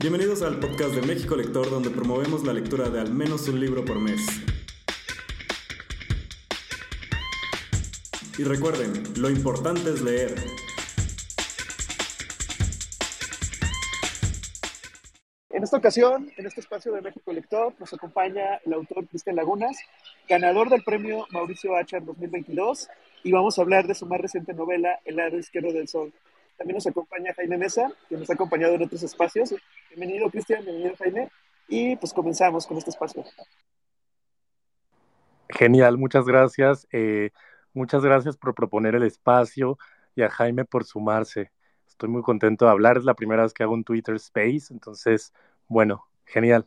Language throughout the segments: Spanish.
Bienvenidos al podcast de México Lector, donde promovemos la lectura de al menos un libro por mes. Y recuerden, lo importante es leer. En esta ocasión, en este espacio de México Lector, nos acompaña el autor Cristian Lagunas, ganador del premio Mauricio Achar 2022, y vamos a hablar de su más reciente novela, El lado izquierdo del sol. También nos acompaña Jaime Mesa, que nos ha acompañado en otros espacios. Bienvenido, Cristian, bienvenido, Jaime. Y pues comenzamos con este espacio. Genial, muchas gracias. Eh, muchas gracias por proponer el espacio y a Jaime por sumarse. Estoy muy contento de hablar. Es la primera vez que hago un Twitter Space, entonces, bueno, genial.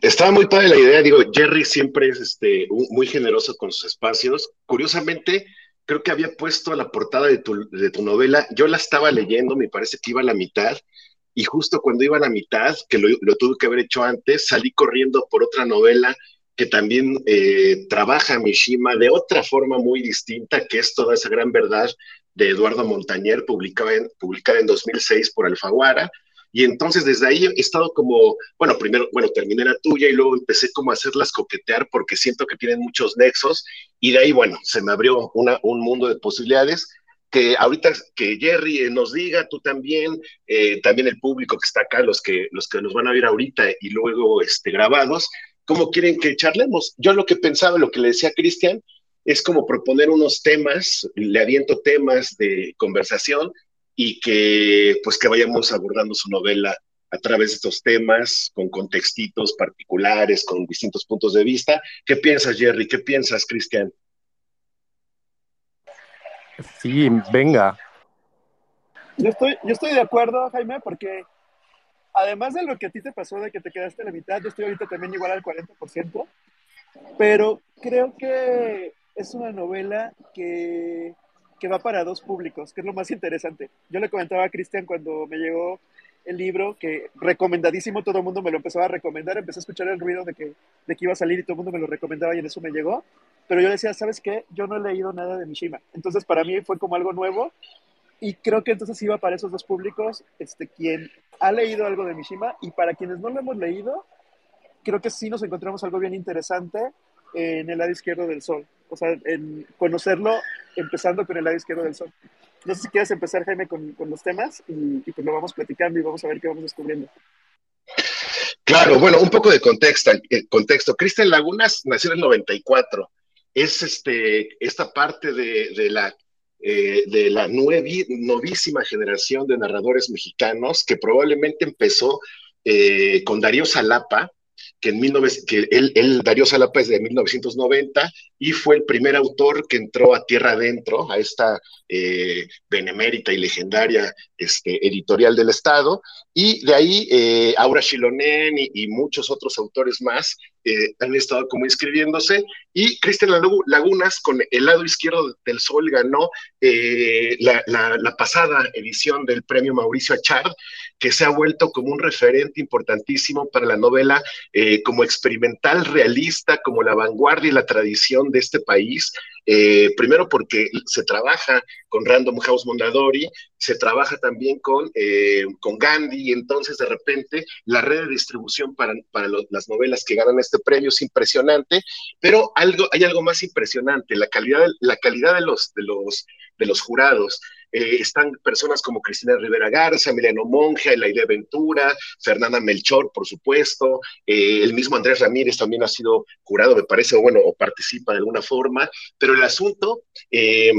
Estaba muy padre la idea, digo, Jerry siempre es este, muy generoso con sus espacios. Curiosamente, creo que había puesto la portada de tu, de tu novela, yo la estaba leyendo, me parece que iba a la mitad, y justo cuando iba a la mitad, que lo, tuve que haber hecho antes, salí corriendo por otra novela que también eh, trabaja Mishima de otra forma muy distinta, que es toda esa gran verdad de Eduardo Montañer, publicada en, publicada en 2006 por Alfaguara, y entonces desde ahí he estado como, bueno, primero, bueno, terminé la tuya y luego empecé como a hacerlas coquetear porque siento que tienen muchos nexos y de ahí, bueno, se me abrió una, un mundo de posibilidades que ahorita que Jerry eh, nos diga, tú también, eh, también el público que está acá, los que, los que nos van a ver ahorita y luego este, grabados, ¿cómo quieren que charlemos? Yo lo que pensaba, lo que le decía a Cristian, es como proponer unos temas, le aviento temas de conversación y que pues que vayamos abordando su novela a través de estos temas, con contextitos particulares, con distintos puntos de vista. ¿Qué piensas, Jerry? ¿Qué piensas, Cristian? Sí, venga. Yo estoy, yo estoy de acuerdo, Jaime, porque además de lo que a ti te pasó, de que te quedaste en la mitad, yo estoy ahorita también igual al 40%, pero creo que es una novela que que va para dos públicos, que es lo más interesante. Yo le comentaba a Cristian cuando me llegó el libro, que recomendadísimo, todo el mundo me lo empezó a recomendar, empecé a escuchar el ruido de que, de que iba a salir y todo el mundo me lo recomendaba y en eso me llegó. Pero yo decía, ¿sabes qué? Yo no he leído nada de Mishima. Entonces para mí fue como algo nuevo y creo que entonces iba para esos dos públicos, este, quien ha leído algo de Mishima y para quienes no lo hemos leído, creo que sí nos encontramos algo bien interesante en el lado izquierdo del sol. O sea, en conocerlo empezando con el lado izquierdo del sol. No sé si quieres empezar, Jaime, con, los temas y, pues lo vamos platicando y vamos a ver qué vamos descubriendo. Claro, bueno, un poco de contexto. Eh, contexto. Cristian Lagunas nació en el 94. Es este, esta parte de, de la eh, de la novísima generación de narradores mexicanos que probablemente empezó eh, con Darío Salapa, que, en que él, él, Darío Salapa es de 1990 y fue el primer autor que entró a tierra adentro, a esta eh, benemérita y legendaria este, editorial del Estado, y de ahí eh, Aura Chilonen y, muchos otros autores más eh, han estado como inscribiéndose, y Cristian Lagunas con El lado izquierdo del sol ganó la, la, pasada edición del premio Mauricio Achard, que se ha vuelto como un referente importantísimo para la novela como experimental realista, como la vanguardia y la tradición de este país, eh, primero porque se trabaja con Random House Mondadori, se trabaja también con, eh, con Gandhi, y entonces de repente la red de distribución para, para las novelas que ganan este premio es impresionante, pero algo, hay algo más impresionante, la calidad, la calidad de, los, de, los, de los jurados. Eh, están personas como Cristina Rivera Garza, Emiliano Monge, Elaide Ventura, Fernanda Melchor, por supuesto, eh, el mismo Andrés Ramírez también ha sido jurado, me parece, bueno, o participa de alguna forma, pero el asunto... Eh,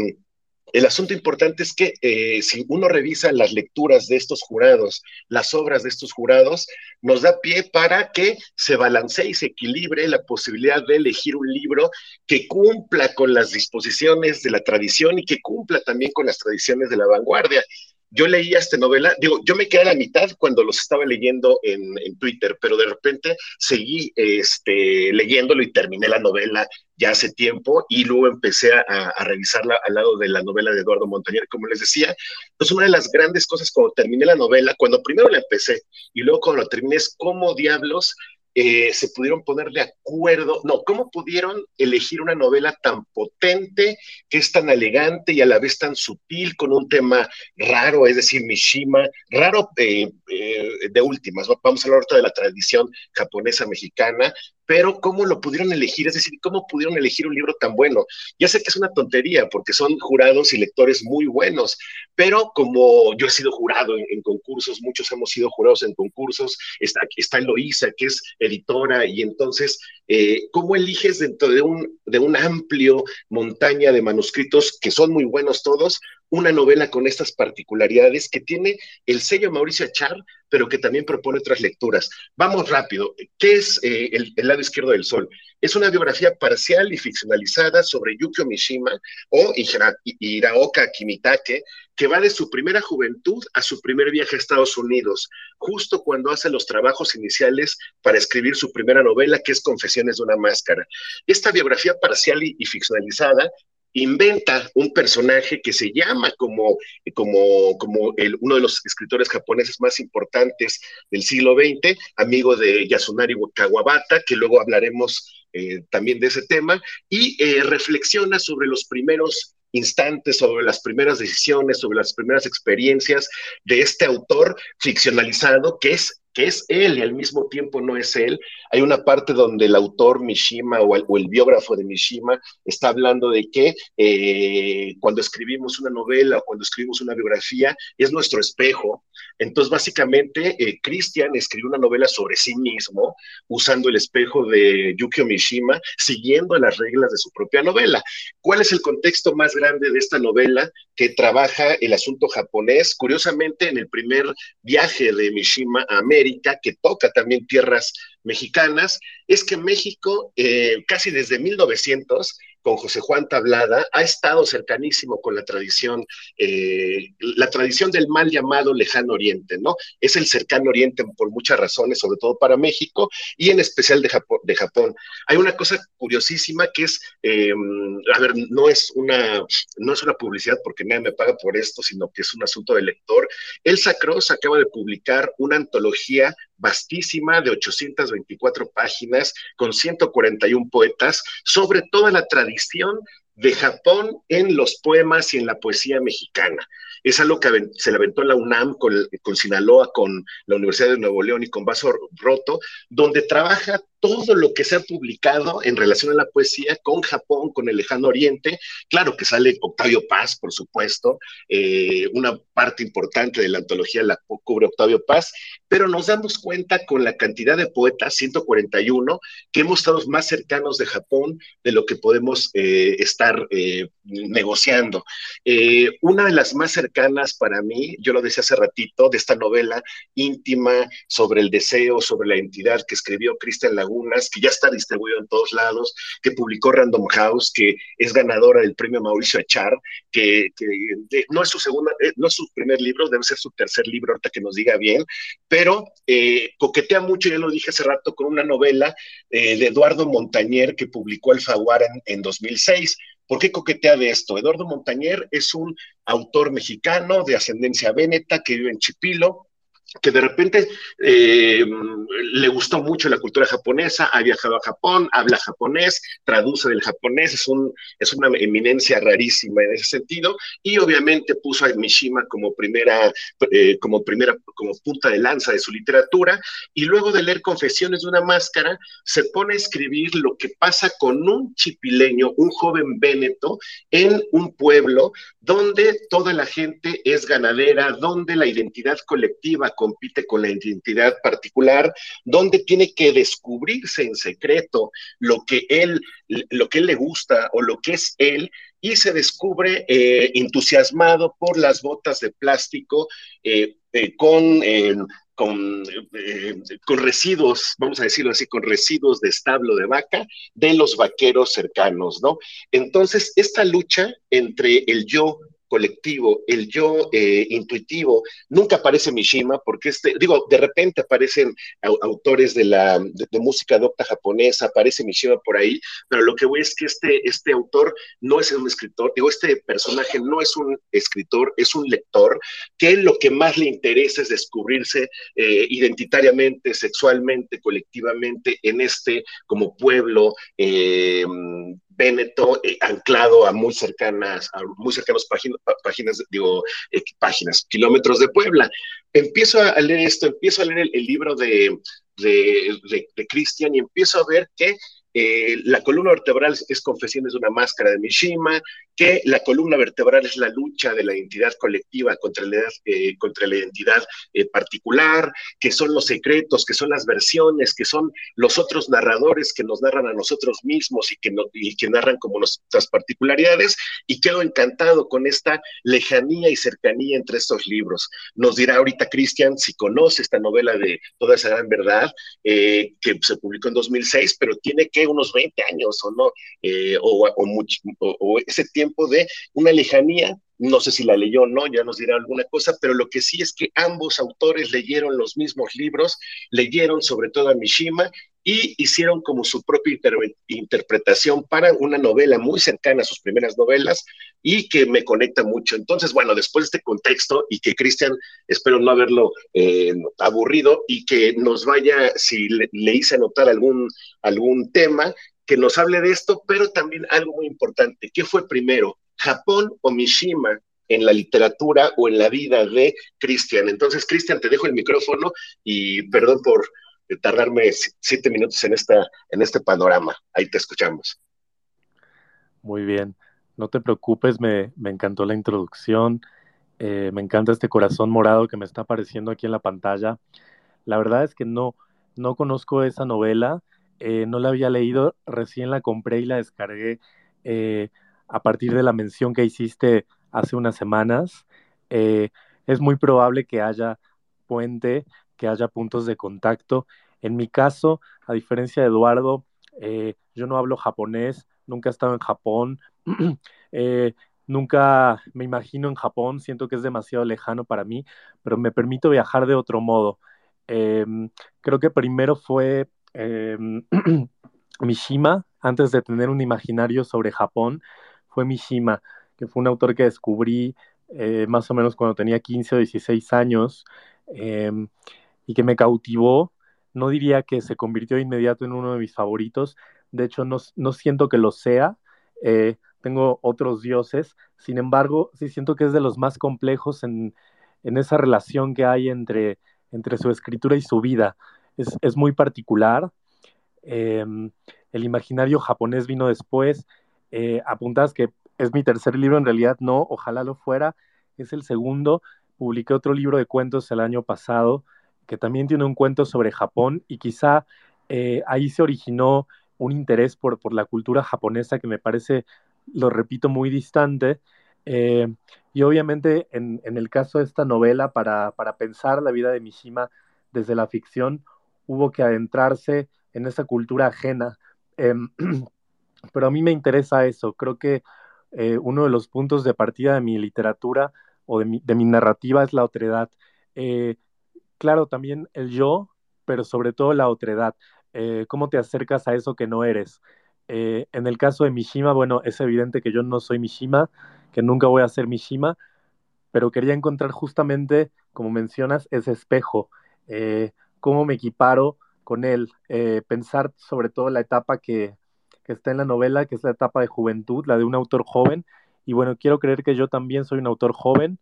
el asunto importante es que eh, si uno revisa las lecturas de estos jurados, las obras de estos jurados, nos da pie para que se balancee y se equilibre la posibilidad de elegir un libro que cumpla con las disposiciones de la tradición y que cumpla también con las tradiciones de la vanguardia yo leía esta novela, digo, yo me quedé a la mitad cuando los estaba leyendo en, Twitter, pero de repente seguí este, leyéndolo y terminé la novela ya hace tiempo y luego empecé a, revisarla al lado de la novela de Eduardo Montañer, como les decía. Pues una de las grandes cosas cuando terminé la novela, cuando primero la empecé y luego cuando la terminé es cómo diablos eh, se pudieron poner de acuerdo, no, cómo pudieron elegir una novela tan potente, que es tan elegante y a la vez tan sutil, con un tema raro, es decir, Mishima, raro eh, eh, de últimas, vamos a hablar ahorita de la tradición japonesa mexicana, pero ¿cómo lo pudieron elegir? Es decir, ¿cómo pudieron elegir un libro tan bueno? Ya sé que es una tontería, porque son jurados y lectores muy buenos, pero como yo he sido jurado en, concursos, muchos hemos sido jurados en concursos, está, está Eloísa, que es editora, y entonces, eh, ¿cómo eliges dentro de un, de un amplio montaña de manuscritos que son muy buenos todos, una novela con estas particularidades que tiene el sello Mauricio Achar, pero que también propone otras lecturas. Vamos rápido. ¿Qué es eh, el, lado izquierdo del sol? Es una biografía parcial y ficcionalizada sobre Yukio Mishima o Hiraoka Kimitake, que va de su primera juventud a su primer viaje a Estados Unidos, justo cuando hace los trabajos iniciales para escribir su primera novela, que es Confesiones de una Máscara. Esta biografía parcial y ficcionalizada inventa un personaje que se llama como, como, como el, uno de los escritores japoneses más importantes del siglo XX, amigo de Yasunari Kawabata, que luego hablaremos eh, también de ese tema, y eh, reflexiona sobre los primeros instantes, sobre las primeras decisiones, sobre las primeras experiencias de este autor ficcionalizado que es que es él y al mismo tiempo no es él. Hay una parte donde el autor Mishima o el, biógrafo de Mishima está hablando de que eh, cuando escribimos una novela o cuando escribimos una biografía es nuestro espejo. Entonces, básicamente, eh, Christian escribió una novela sobre sí mismo usando el espejo de Yukio Mishima, siguiendo las reglas de su propia novela. ¿Cuál es el contexto más grande de esta novela que trabaja el asunto japonés? Curiosamente, en el primer viaje de Mishima a América, que toca también tierras mexicanas, es que México, eh, casi desde 1900, con José Juan Tablada, ha estado cercanísimo con la tradición, eh, la tradición del mal llamado lejano oriente, ¿no? Es el cercano oriente por muchas razones, sobre todo para México y en especial de Japón. Hay una cosa curiosísima que es, em, a ver, no es, una, no es una publicidad porque nadie me paga por esto, sino que es un asunto de lector. Elsa Cross acaba de publicar una antología vastísima de 824 páginas con 141 poetas sobre toda la tradición de Japón en los poemas y en la poesía mexicana. Es algo que se le aventó en la UNAM con, con Sinaloa, con la Universidad de Nuevo León y con Vaso Roto, donde trabaja todo lo que se ha publicado en relación a la poesía con Japón, con el lejano oriente. Claro que sale Octavio Paz, por supuesto, eh, una parte importante de la antología la cubre Octavio Paz, pero nos damos cuenta con la cantidad de poetas, 141, que hemos estado más cercanos de Japón de lo que podemos eh, estar eh, negociando. una de las más cercanas para mí, yo lo decía hace ratito, de esta novela íntima sobre el deseo, sobre la entidad que escribió Cristian Laguna, que ya está distribuido en todos lados, que publicó Random House, que es ganadora del premio Mauricio Achar, que, no es su segunda, eh, no es su primer libro, debe ser su tercer libro, ahorita que nos diga bien, pero eh, coquetea mucho, ya lo dije hace rato, con una novela eh, de Eduardo Montañer que publicó Alfaguara en, en 2006. ¿Por qué coquetea de esto? Eduardo Montañer es un autor mexicano de ascendencia véneta que vive en Chipilo, que de repente eh, le gustó mucho la cultura japonesa, ha viajado a Japón, habla japonés, traduce del japonés, es, un, es una eminencia rarísima en ese sentido, y obviamente puso a Mishima como primera, eh, como primera, como punta de lanza de su literatura, y luego de leer Confesiones de una máscara, se pone a escribir lo que pasa con un chipileño, un joven véneto, en un pueblo donde toda la gente es ganadera, donde la identidad colectiva compite con la identidad particular, donde tiene que descubrirse en secreto lo que él, lo que él le gusta o lo que es él, y se descubre eh, entusiasmado por las botas de plástico eh, eh, con con, con, residuos, vamos a decirlo así, con residuos de establo de vaca de los vaqueros cercanos, ¿no? Entonces, esta lucha entre el yo colectivo, el yo eh, intuitivo, nunca aparece Mishima, porque este, digo, de repente aparecen autores de la de, música docta japonesa, aparece Mishima por ahí, pero lo que voy es que este, este autor no es un escritor, digo, este personaje no es un escritor, es un lector, que lo que más le interesa es descubrirse eh, identitariamente, sexualmente, colectivamente en este como pueblo eh, Véneto, eh, anclado a muy cercanas, a muy páginas, páginas digo, eh, páginas, kilómetros de Puebla. Empiezo a leer esto, empiezo a leer el, libro de, de, de Cristian y empiezo a ver que eh, la columna vertebral es Confesiones de una máscara de Mishima, que la columna vertebral es la lucha de la identidad colectiva contra la, eh, contra la identidad eh, particular, que son los secretos, que son las versiones, que son los otros narradores que nos narran a nosotros mismos y que, y que narran como nuestras particularidades, y quedo encantado con esta lejanía y cercanía entre estos libros. Nos dirá ahorita Cristian si conoce esta novela de Toda esa gran verdad, que se publicó en 2006, pero tiene que unos 20 años o no, eh, o, ese tiempo de una lejanía, no sé si la leyó o no, ya nos dirá alguna cosa, pero lo que sí es que ambos autores leyeron los mismos libros, leyeron sobre todo a Mishima y hicieron como su propia interpretación para una novela muy cercana a sus primeras novelas y que me conecta mucho. Entonces, bueno, después de este contexto y que Cristian, espero no haberlo eh, aburrido y que nos vaya, si le, hice anotar algún, algún tema, que nos hable de esto, pero también algo muy importante, ¿qué fue primero, Japón o Mishima? en la literatura o en la vida de Cristian. Entonces, Cristian, te dejo el micrófono y perdón por tardarme siete minutos en, esta, en este panorama. Ahí te escuchamos. Muy bien, no te preocupes, me, encantó la introducción, eh, me encanta este corazón morado que me está apareciendo aquí en la pantalla. La verdad es que no, no conozco esa novela, eh, no la había leído, recién la compré y la descargué eh, a partir de la mención que hiciste hace unas semanas. es muy probable que haya puente que haya puntos de contacto. En mi caso, a diferencia de Eduardo, eh, yo no hablo japonés, nunca he estado en Japón, eh, nunca me imagino en Japón, siento que es demasiado lejano para mí, pero me permito viajar de otro modo. Em, creo que primero fue em, Mishima, antes de tener un imaginario sobre Japón, fue Mishima, que fue un autor que descubrí eh, más o menos cuando tenía 15 o 16 años. Em, y que me cautivó. No diría que se convirtió de inmediato en uno de mis favoritos. De hecho, no, siento que lo sea. Eh, tengo otros dioses. Sin embargo, sí siento que es de los más complejos en, esa relación que hay entre, entre su escritura y su vida. Es, muy particular. Em, el imaginario japonés vino después. Eh, apuntas que es mi tercer libro, en realidad no, ojalá lo fuera. Es el segundo. Publiqué otro libro de cuentos el año pasado que también tiene un cuento sobre Japón y quizá eh, ahí se originó un interés por, por, la cultura japonesa que me parece, lo repito, muy distante. Eh, y obviamente en, en, el caso de esta novela, para, para, pensar la vida de Mishima desde la ficción, hubo que adentrarse en esa cultura ajena. Em, pero a mí me interesa eso. Creo que eh, uno de los puntos de partida de mi literatura o de mi, de mi narrativa es la otredad claro, también el yo, pero sobre todo la otredad. Eh, ¿Cómo te acercas a eso que no eres? Eh, en el caso de Mishima, bueno, es evidente que yo no soy Mishima, que nunca voy a ser Mishima, pero quería encontrar justamente, como mencionas, ese espejo, eh, cómo me equiparo con él, pensar sobre todo la etapa que, está en la novela, que es la etapa de juventud, la de un autor joven, y bueno, quiero creer que yo también soy un autor joven,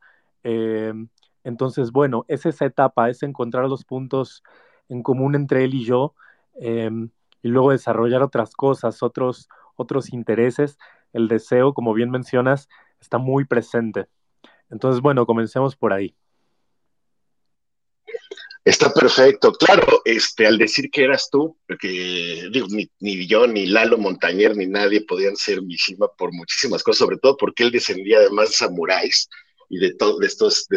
entonces, bueno, es esa etapa, es encontrar los puntos en común entre él y yo em, y luego desarrollar otras cosas, otros, otros intereses. El deseo, como bien mencionas, está muy presente. Entonces, bueno, comencemos por ahí. Está perfecto. Claro, este, al decir que eras tú, porque digo, ni, yo, ni Lalo Montañer, ni nadie podían ser Mishima por muchísimas cosas, sobre todo porque él descendía además de samuráis y de, todo estos,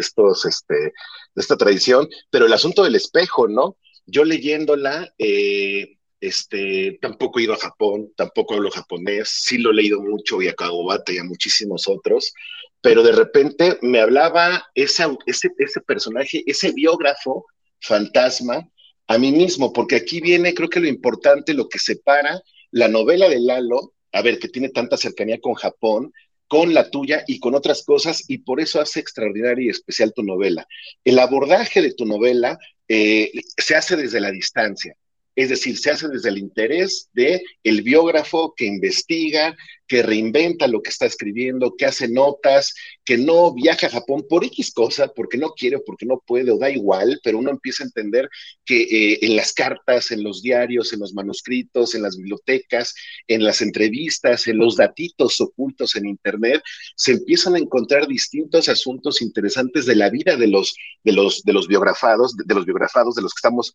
este, de esta tradición, pero el asunto del espejo, ¿no? Yo leyéndola, eh, este, tampoco he ido a Japón, tampoco hablo japonés, sí lo he leído mucho y a Kagobata y a muchísimos otros, pero de repente me hablaba ese, ese, ese personaje, ese biógrafo fantasma a mí mismo, porque aquí viene, creo que lo importante, lo que separa la novela de Lalo, a ver, que tiene tanta cercanía con Japón, con la tuya y con otras cosas, y por eso hace extraordinaria y especial tu novela. El abordaje de tu novela eh, se hace desde la distancia. Es decir, se hace desde el interés de el biógrafo que investiga, que reinventa lo que está escribiendo, que hace notas, que no viaja a Japón por X cosa, porque no quiere porque no puede o da igual, pero uno empieza a entender que eh, en las cartas, en los diarios, en los manuscritos, en las bibliotecas, en las entrevistas, en los datitos ocultos en Internet, se empiezan a encontrar distintos asuntos interesantes de la vida de los, de los, de los biografados, de, los biografados, de los que estamos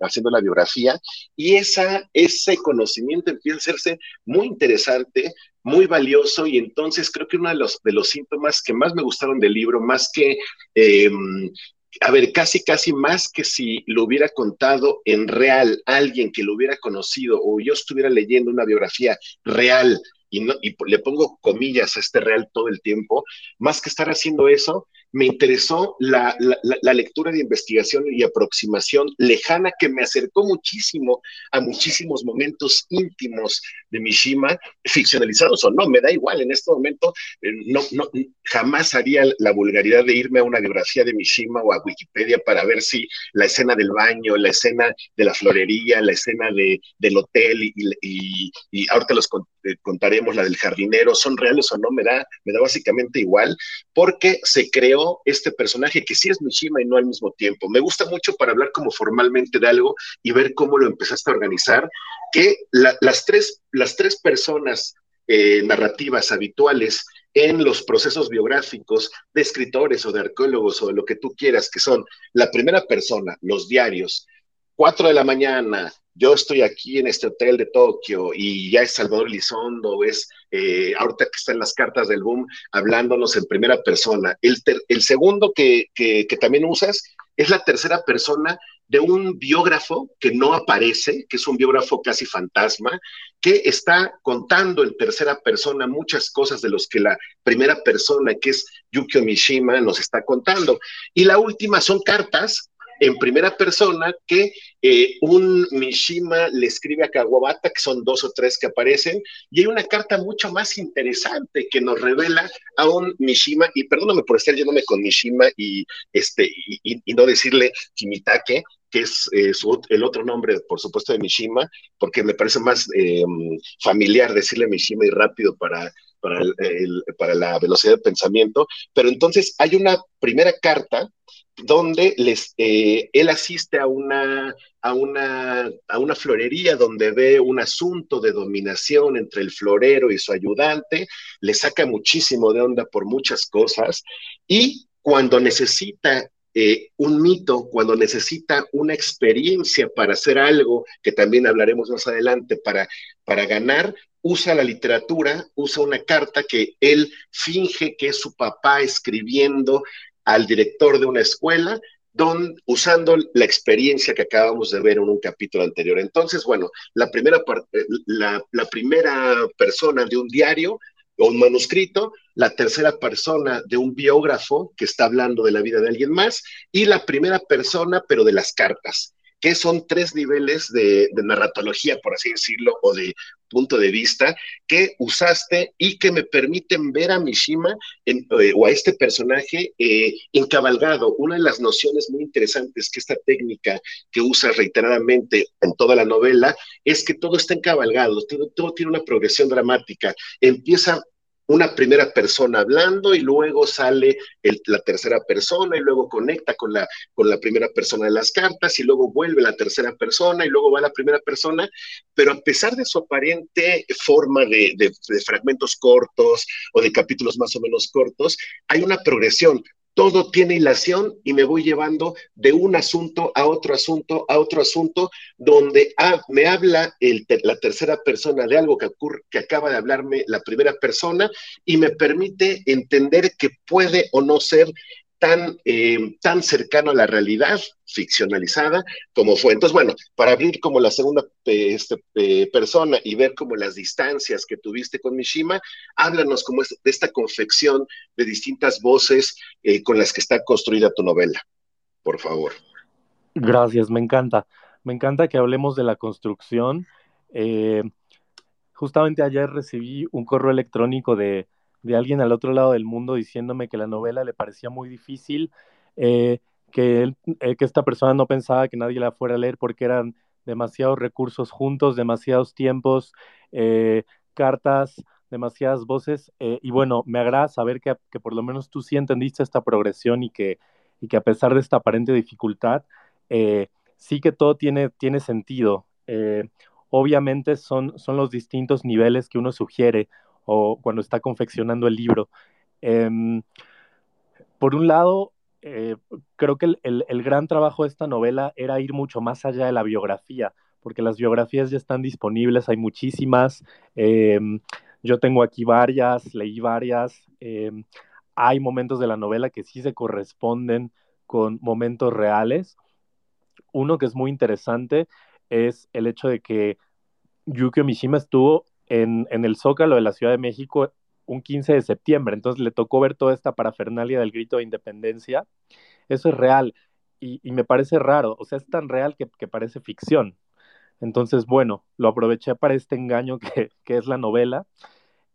haciendo la biografía, y esa, ese conocimiento empieza a hacerse muy interesante muy valioso y entonces creo que uno de los, de los síntomas que más me gustaron del libro, más que, em, a ver, casi, casi más que si lo hubiera contado en real alguien que lo hubiera conocido o yo estuviera leyendo una biografía real y, no, y le pongo comillas a este real todo el tiempo, más que estar haciendo eso, me interesó la, lectura de investigación y aproximación lejana que me acercó muchísimo a muchísimos momentos íntimos de Mishima, ficcionalizados o no, me da igual, en este momento eh, no, no, jamás haría la vulgaridad de irme a una biografía de Mishima o a Wikipedia para ver si la escena del baño, la escena de la florería, la escena de, del hotel y, y, y ahorita los eh, contaremos, la del jardinero, son reales o no, me da, me da básicamente igual, porque se creó este personaje que sí es Mishima y no al mismo tiempo. Me gusta mucho para hablar como formalmente de algo y ver cómo lo empezaste a organizar, que las, tres, las tres personas eh, narrativas habituales en los procesos biográficos de escritores o de arqueólogos o de lo que tú quieras, que son la primera persona, los diarios, cuatro de la mañana, yo estoy aquí en este hotel de Tokio y ya es Salvador Elizondo, es eh, ahorita que está en las cartas del boom, hablándonos en primera persona. El, el segundo que, que, también usas es la tercera persona de un biógrafo que no aparece, que es un biógrafo casi fantasma, que está contando en tercera persona muchas cosas de los que la primera persona, que es Yukio Mishima, nos está contando. Y la última son cartas en primera persona que eh, un Mishima le escribe a Kawabata, que son dos o tres que aparecen, y hay una carta mucho más interesante que nos revela a un Mishima, y perdóname por estar yéndome con Mishima y, este, y, no decirle Kimitake, que es eh, el otro nombre, por supuesto, de Mishima, porque me parece más eh, familiar decirle Mishima y rápido para, para, para la velocidad de pensamiento. Pero entonces hay una primera carta donde les, eh, él asiste a una, a, una, a una florería donde ve un asunto de dominación entre el florero y su ayudante, le saca muchísimo de onda por muchas cosas y cuando necesita eh, un mito, cuando necesita una experiencia para hacer algo, que también hablaremos más adelante, para, para ganar, usa la literatura, usa una carta que él finge que es su papá escribiendo al director de una escuela, don, usando la experiencia que acabamos de ver en un capítulo anterior. Entonces, bueno, la primera, eh, la, la primera persona de un diario o un manuscrito, la tercera persona de un biógrafo que está hablando de la vida de alguien más, y la primera persona, pero de las cartas que son tres niveles de, narratología, por así decirlo, o de punto de vista que usaste y que me permiten ver a Mishima eh, o a este personaje eh, encabalgado. Una de las nociones muy interesantes que esta técnica que usa reiteradamente en toda la novela es que todo está encabalgado, todo tiene una progresión dramática. Empieza una primera persona hablando y luego sale la tercera persona y luego conecta con la, con la primera persona de las cartas y luego vuelve la tercera persona y luego va la primera persona, pero a pesar de su aparente forma de, de fragmentos cortos o de capítulos más o menos cortos, hay una progresión todo tiene hilación y me voy llevando de un asunto a otro asunto, a otro asunto, donde me habla la tercera persona de algo que, ocurre, que acaba de hablarme la primera persona y me permite entender que puede o no ser tan, eh, tan cercano a la realidad ficcionalizada como fue. Entonces, bueno, para abrir como la segunda eh, este, eh, persona y ver como las distancias que tuviste con Mishima, háblanos como de esta confección de distintas voces con las que está construida tu novela, por favor. Gracias, me encanta. Me encanta que hablemos de la construcción. justamente ayer recibí un correo electrónico de, de alguien al otro lado del mundo diciéndome que la novela le parecía muy difícil, eh, que, eh, que esta persona no pensaba que nadie la fuera a leer porque eran demasiados recursos juntos, demasiados tiempos, eh, cartas, demasiadas voces. y bueno, me agrada saber que, que, por lo menos tú sí entendiste esta progresión y que, y que a pesar de esta aparente dificultad, sí que todo tiene, tiene sentido. obviamente son, son los distintos niveles que uno sugiere o cuando está confeccionando el libro. Em, por un lado, eh, creo que el, gran trabajo de esta novela era ir mucho más allá de la biografía, porque las biografías ya están disponibles, hay muchísimas. Em, yo tengo aquí varias, leí varias. Em, hay momentos de la novela que sí se corresponden con momentos reales. Uno que es muy interesante es el hecho de que Yukio Mishima estuvo en, el Zócalo de la Ciudad de México un 15 de septiembre, entonces le tocó ver toda esta parafernalia del grito de independencia. Eso es real y, me parece raro, o sea, es tan real que, parece ficción. Entonces, bueno, lo aproveché para este engaño que, es la novela,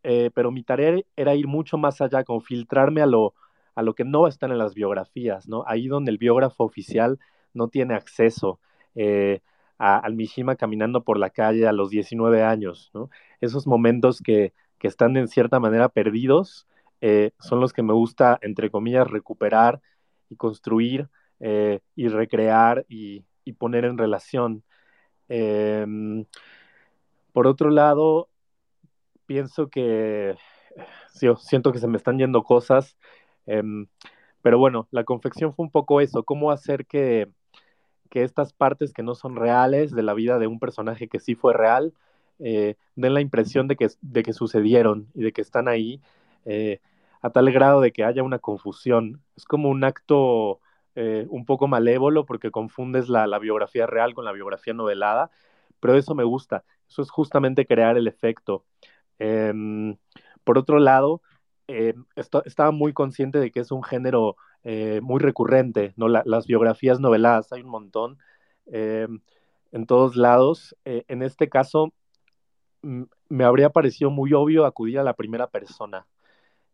eh, pero mi tarea era ir mucho más allá, con filtrarme a lo, a lo que no está en las biografías, ¿no? Ahí donde el biógrafo oficial no tiene acceso. Eh, al Mishima caminando por la calle a los 19 años, ¿no? Esos momentos que, están en cierta manera perdidos eh, son los que me gusta, entre comillas, recuperar y construir eh, y recrear y, poner en relación. Em, por otro lado, pienso que siento que se me están yendo cosas, em, pero bueno, la confección fue un poco eso, cómo hacer que que estas partes que no son reales de la vida de un personaje que sí fue real, eh, den la impresión de que, de que sucedieron y de que están ahí, eh, a tal grado de que haya una confusión. Es como un acto eh, un poco malévolo porque confundes la, biografía real con la biografía novelada, pero eso me gusta, eso es justamente crear el efecto. Em, por otro lado, estaba muy consciente de que es un género muy recurrente, ¿no? las biografías noveladas, hay un montón eh, en todos lados. En este caso, me habría parecido muy obvio acudir a la primera persona.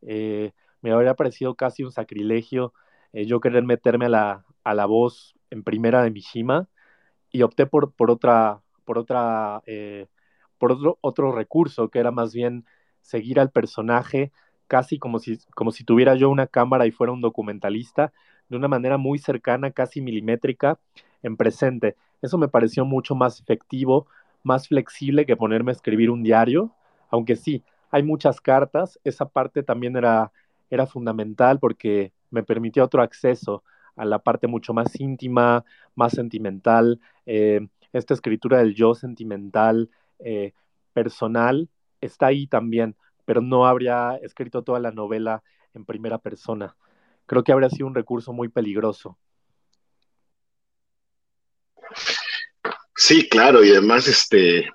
me habría parecido casi un sacrilegio yo querer meterme a la, a la voz en primera de Mishima y opté por, por otra, por otra, por otro, otro recurso que era más bien seguir al personaje casi como si, como si tuviera yo una cámara y fuera un documentalista, de una manera muy cercana, casi milimétrica, en presente. Eso me pareció mucho más efectivo, más flexible que ponerme a escribir un diario, aunque sí, hay muchas cartas, esa parte también era, era fundamental porque me permitía otro acceso a la parte mucho más íntima, más sentimental, eh, esta escritura del yo sentimental, eh, personal, está ahí también pero no habría escrito toda la novela en primera persona. Creo que habría sido un recurso muy peligroso. Sí, claro, y además, este,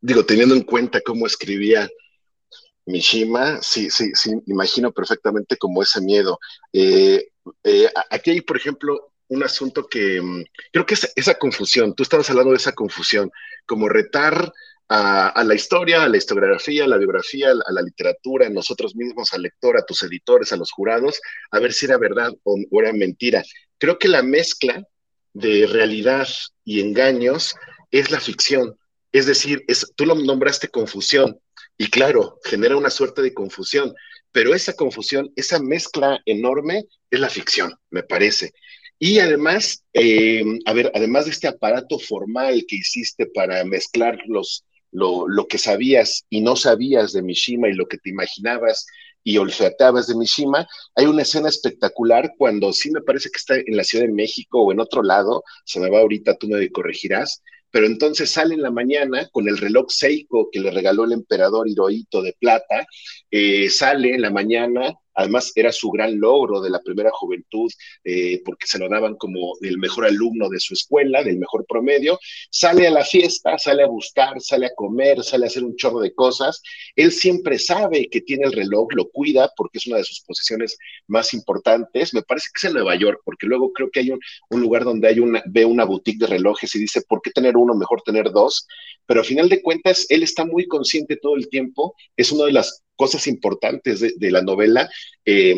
digo, teniendo en cuenta cómo escribía Mishima, sí, sí, sí, imagino perfectamente como ese miedo. Eh, eh, aquí hay, por ejemplo, un asunto que mm, creo que es esa confusión, tú estabas hablando de esa confusión, como retar a, la historia, a la historiografía, a la biografía, a la literatura, a nosotros mismos, al lector, a tus editores, a los jurados, a ver si era verdad o, era mentira. Creo que la mezcla de realidad y engaños es la ficción. Es decir, es, tú lo nombraste confusión y claro, genera una suerte de confusión, pero esa confusión, esa mezcla enorme es la ficción, me parece. Y además, eh, a ver, además de este aparato formal que hiciste para mezclar los, lo, que sabías y no sabías de Mishima y lo que te imaginabas y olfateabas de Mishima, hay una escena espectacular cuando sí me parece que está en la Ciudad de México o en otro lado, se me va ahorita, tú me corregirás, pero entonces sale en la mañana con el reloj Seiko que le regaló el emperador Hirohito de plata, eh, sale en la mañana además era su gran logro de la primera juventud, eh, porque se lo daban como el mejor alumno de su escuela, del mejor promedio, sale a la fiesta, sale a buscar, sale a comer, sale a hacer un chorro de cosas. Él siempre sabe que tiene el reloj, lo cuida porque es una de sus posiciones más importantes. Me parece que es en Nueva York, porque luego creo que hay un, lugar donde hay una, ve una boutique de relojes y dice, ¿por qué tener uno? Mejor tener dos. Pero al final de cuentas, él está muy consciente todo el tiempo. Es una de las cosas importantes de, la novela. Eh,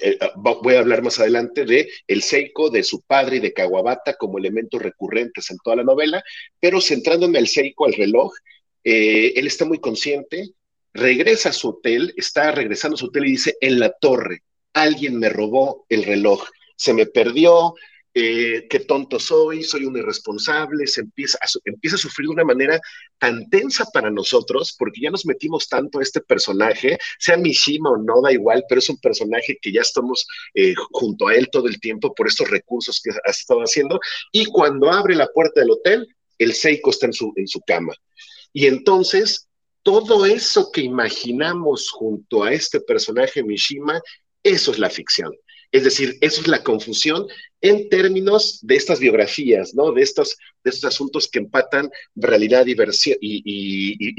eh, voy a hablar más adelante de el Seiko de su padre y de Kawabata como elementos recurrentes en toda la novela, pero centrándome al Seiko, al reloj, eh, él está muy consciente, regresa a su hotel, está regresando a su hotel y dice, en la torre, alguien me robó el reloj, se me perdió, eh, qué tonto soy, soy un irresponsable, se empieza a, sufrir de una manera tan tensa para nosotros, porque ya nos metimos tanto a este personaje, sea Mishima o no, da igual, pero es un personaje que ya estamos eh, junto a él todo el tiempo por estos recursos que ha estado haciendo, y cuando abre la puerta del hotel, el Seiko está en su, en su cama. Y entonces, todo eso que imaginamos junto a este personaje Mishima, eso es la ficción. Es decir, eso es la confusión en términos de estas biografías, ¿no? De estos, de estos asuntos que empatan realidad y,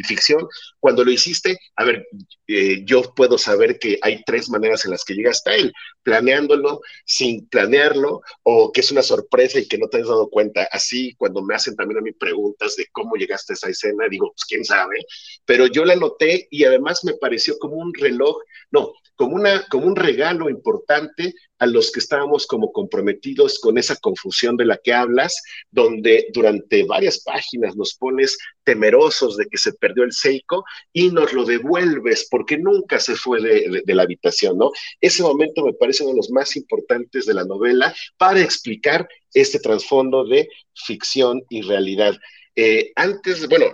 ficción. Cuando lo hiciste, a ver, eh, yo puedo saber que hay tres maneras en las que llegaste a él, planeándolo, sin planearlo, o que es una sorpresa y que no te has dado cuenta. Así, cuando me hacen también a mí preguntas de cómo llegaste a esa escena, digo, pues quién sabe, pero yo la noté y además me pareció como un reloj, no, como, una, como un regalo importante a los que estábamos como comprometidos con esa confusión de la que hablas, donde durante varias páginas nos pones temerosos de que se perdió el Seiko y nos lo devuelves porque nunca se fue de, la habitación, ¿no? Ese momento me parece uno de los más importantes de la novela para explicar este trasfondo de ficción y realidad. Eh, antes, bueno,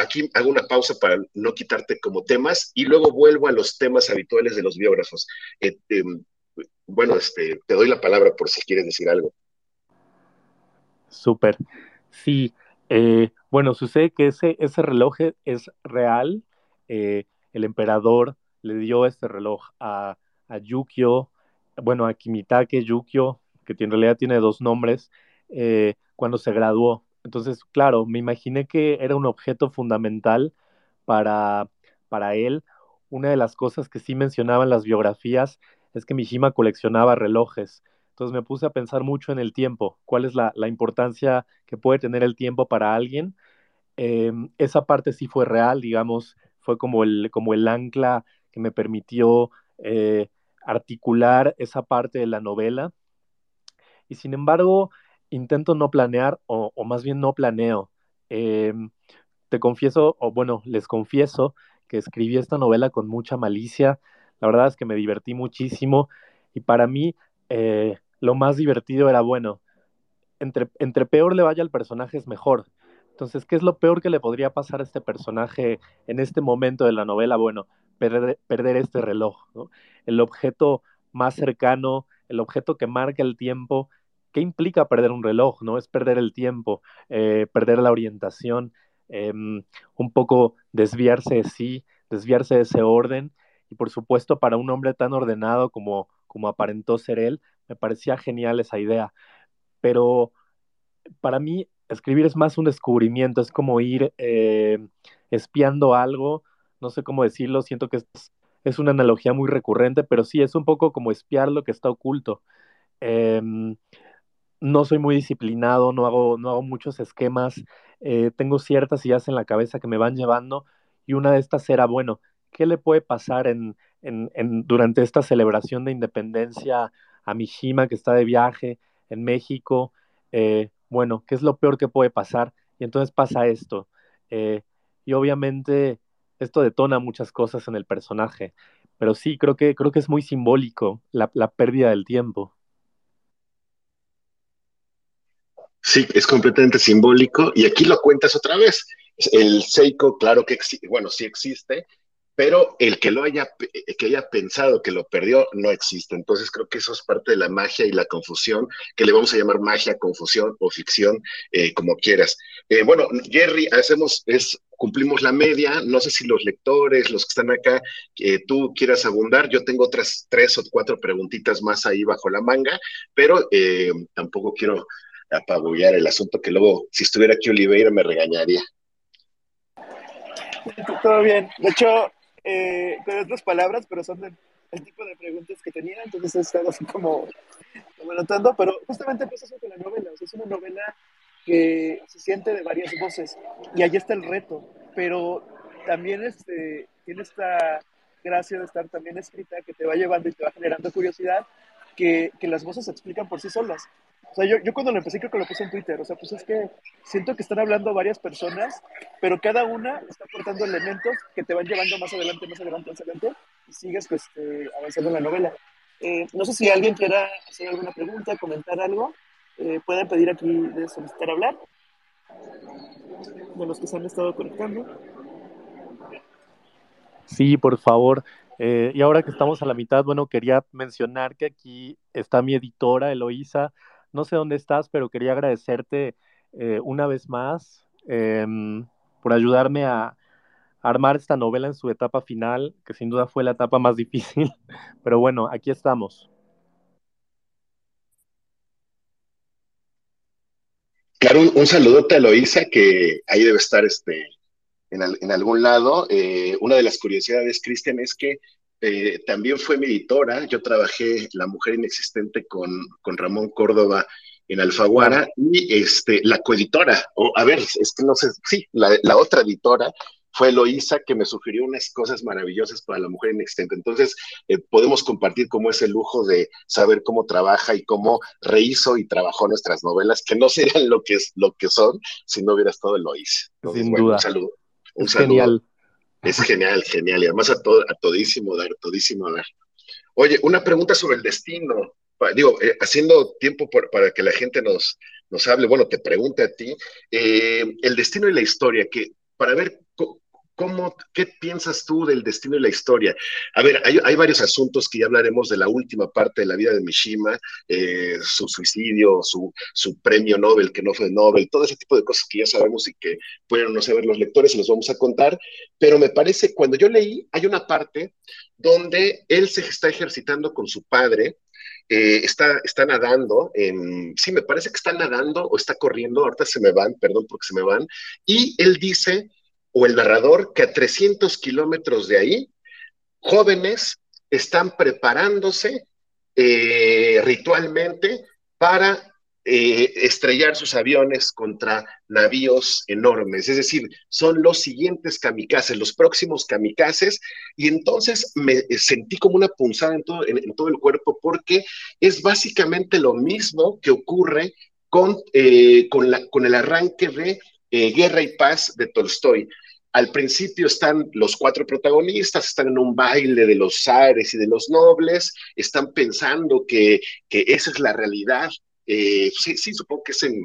aquí hago una pausa para no quitarte como temas y luego vuelvo a los temas habituales de los biógrafos. Eh, em, bueno, este, te doy la palabra por si quieres decir algo. Súper. Sí, eh, bueno, sucede que ese, ese reloj es real. El emperador le dio este reloj a, a Yukio, bueno, a Kimitake Yukio, que en realidad tiene dos nombres, cuando se graduó. Entonces, claro, me imaginé que era un objeto fundamental para, para él. Una de las cosas que sí mencionaban las biografías es que Mishima coleccionaba relojes. Entonces me puse a pensar mucho en el tiempo, cuál es la, importancia que puede tener el tiempo para alguien. Em, esa parte sí fue real, digamos, fue como el, como el ancla que me permitió eh, articular esa parte de la novela. Y sin embargo, intento no planear, o, más bien no planeo. Em, te confieso, o bueno, les confieso que escribí esta novela con mucha malicia, la verdad es que me divertí muchísimo y para mí eh, lo más divertido era, bueno, entre, entre peor le vaya al personaje es mejor. Entonces, ¿qué es lo peor que le podría pasar a este personaje en este momento de la novela? Bueno, perder, perder este reloj. El objeto más cercano, el objeto que marca el tiempo. ¿Qué implica perder un reloj? ¿no? Es perder el tiempo, eh, perder la orientación, em, un poco desviarse de sí, desviarse de ese orden y por supuesto para un hombre tan ordenado como, como aparentó ser él, me parecía genial esa idea. Pero para mí escribir es más un descubrimiento, es como ir eh, espiando algo, no sé cómo decirlo, siento que es, es, una analogía muy recurrente, pero sí, es un poco como espiar lo que está oculto. Em, no soy muy disciplinado, no hago, no hago muchos esquemas, eh, tengo ciertas ideas en la cabeza que me van llevando y una de estas era, bueno, ¿qué le puede pasar en, durante esta celebración de independencia a Mishima que está de viaje en México? Eh, bueno, ¿qué es lo peor que puede pasar? Y entonces pasa esto. Eh, y obviamente esto detona muchas cosas en el personaje, pero sí, creo que, creo que es muy simbólico la, pérdida del tiempo. Sí, es completamente simbólico y aquí lo cuentas otra vez. El Seiko, claro que existe, bueno, sí existe, pero el que lo haya, que haya pensado que lo perdió no existe. Entonces creo que eso es parte de la magia y la confusión, que le vamos a llamar magia, confusión o ficción, eh, como quieras. Eh, bueno, Jerry, hacemos, es, cumplimos la media, no sé si los lectores, los que están acá, tú quieras abundar, yo tengo otras tres o cuatro preguntitas más ahí bajo la manga, pero eh, tampoco quiero apabullar el asunto que luego, si estuviera aquí Oliveira, me regañaría. Todo bien. De hecho, eh, con otras palabras, pero son el tipo de preguntas que tenía, entonces he estado así como, como anotando, pero justamente pasa eso con la novela, es una novela que se siente de varias voces y ahí está el reto, pero también este, tiene esta gracia de estar también escrita que te va llevando y te va generando curiosidad, que, que las voces se explican por sí solas. O sea, yo, yo cuando lo empecé creo que lo puse en Twitter, o sea, pues es que siento que están hablando varias personas, pero cada una está aportando elementos que te van llevando más adelante, más adelante, más adelante, y sigues pues, eh, avanzando en la novela. Eh, no sé si alguien quiera hacer alguna pregunta, comentar algo, eh, pueden pedir aquí de solicitar hablar, de los que se han estado conectando. Sí, por favor. y ahora que estamos a la mitad, bueno, quería mencionar que aquí está mi editora, Eloísa, no sé dónde estás, pero quería agradecerte eh, una vez más em, por ayudarme a, armar esta novela en su etapa final, que sin duda fue la etapa más difícil. Pero bueno, aquí estamos. Claro, un, saludote a Loisa, que ahí debe estar este, en, algún lado. Eh, una de las curiosidades, Cristian, es que eh, también fue mi editora. Yo trabajé La Mujer Inexistente con, con Ramón Córdoba en Alfaguara y este, la coeditora, o a ver, es que no sé, sí, la, la otra editora fue Eloísa que me sugirió unas cosas maravillosas para la mujer inexistente. Entonces, eh, podemos compartir cómo es el lujo de saber cómo trabaja y cómo rehizo y trabajó nuestras novelas, que no serían lo que, es, lo que son si no hubiera estado Eloísa. Sin duda. Un saludo. Un saludo. Genial. Es genial, genial. Y además a, a todísimo dar, todísimo dar. Oye, una pregunta sobre el destino. Digo, eh, haciendo tiempo para que la gente nos, nos hable, bueno, te pregunte a ti, eh, el destino y la historia, que para ver ¿Cómo, ¿Qué piensas tú del destino y la historia? A ver, hay, varios asuntos que ya hablaremos de la última parte de la vida de Mishima, eh, su suicidio, su, su, premio Nobel que no fue Nobel, todo ese tipo de cosas que ya sabemos y que pueden no saber los lectores, los vamos a contar, pero me parece, cuando yo leí, hay una parte donde él se está ejercitando con su padre, eh, está, está nadando, en, sí, me parece que está nadando o está corriendo, ahorita se me van, perdón porque se me van, y él dice o el narrador que a 300 kilómetros de ahí, jóvenes están preparándose eh, ritualmente para eh, estrellar sus aviones contra navíos enormes. Es decir, son los siguientes kamikazes, los próximos kamikazes, y entonces me sentí como una punzada en todo, en, todo el cuerpo porque es básicamente lo mismo que ocurre eh, con el arranque de Guerra y Paz de Tolstoy. Al principio están los cuatro protagonistas, están en un baile de los zares y de los nobles, están pensando que, esa es la realidad. Eh, sí, sí, supongo que es en,